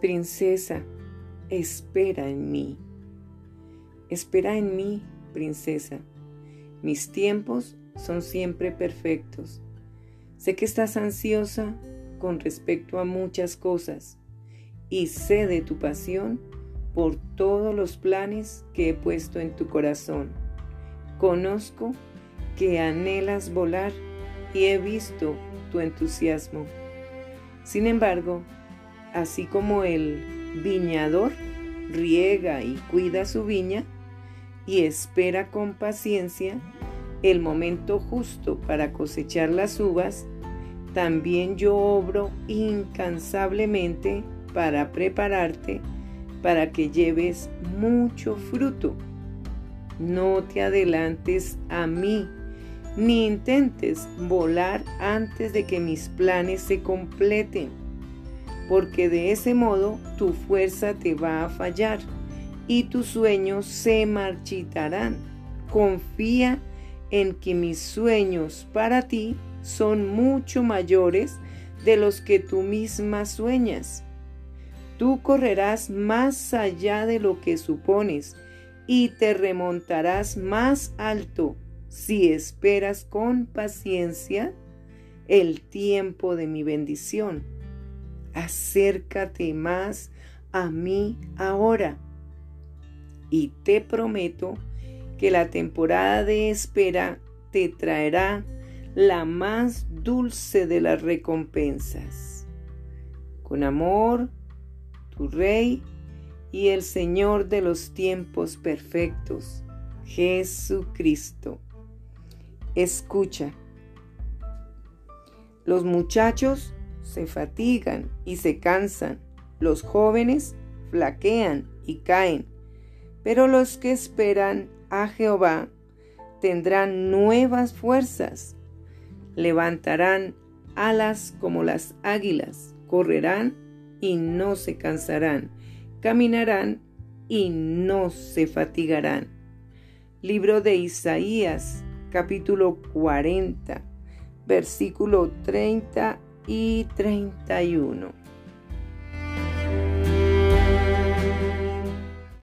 Princesa, espera en mí. Espera en mí, princesa. Mis tiempos son siempre perfectos. Sé que estás ansiosa con respecto a muchas cosas y sé de tu pasión por todos los planes que he puesto en tu corazón. Conozco que anhelas volar y he visto tu entusiasmo. Sin embargo, así como el viñador riega y cuida su viña y espera con paciencia el momento justo para cosechar las uvas, también yo obro incansablemente para prepararte para que lleves mucho fruto. No te adelantes a mí, ni intentes volar antes de que mis planes se completen, porque de ese modo tu fuerza te va a fallar y tus sueños se marchitarán. Confía en que mis sueños para ti son mucho mayores de los que tú misma sueñas. Tú correrás más allá de lo que supones y te remontarás más alto si esperas con paciencia el tiempo de mi bendición. Acércate más a mí ahora y te prometo que la temporada de espera te traerá la más dulce de las recompensas. Con amor, tu Rey y el Señor de los tiempos perfectos, Jesucristo. Escucha. Los muchachos se fatigan y se cansan, los jóvenes flaquean y caen, pero los que esperan a Jehová tendrán nuevas fuerzas, levantarán alas como las águilas, correrán y no se cansarán, caminarán y no se fatigarán. Libro de Isaías, capítulo 40, versículo 30 y 31.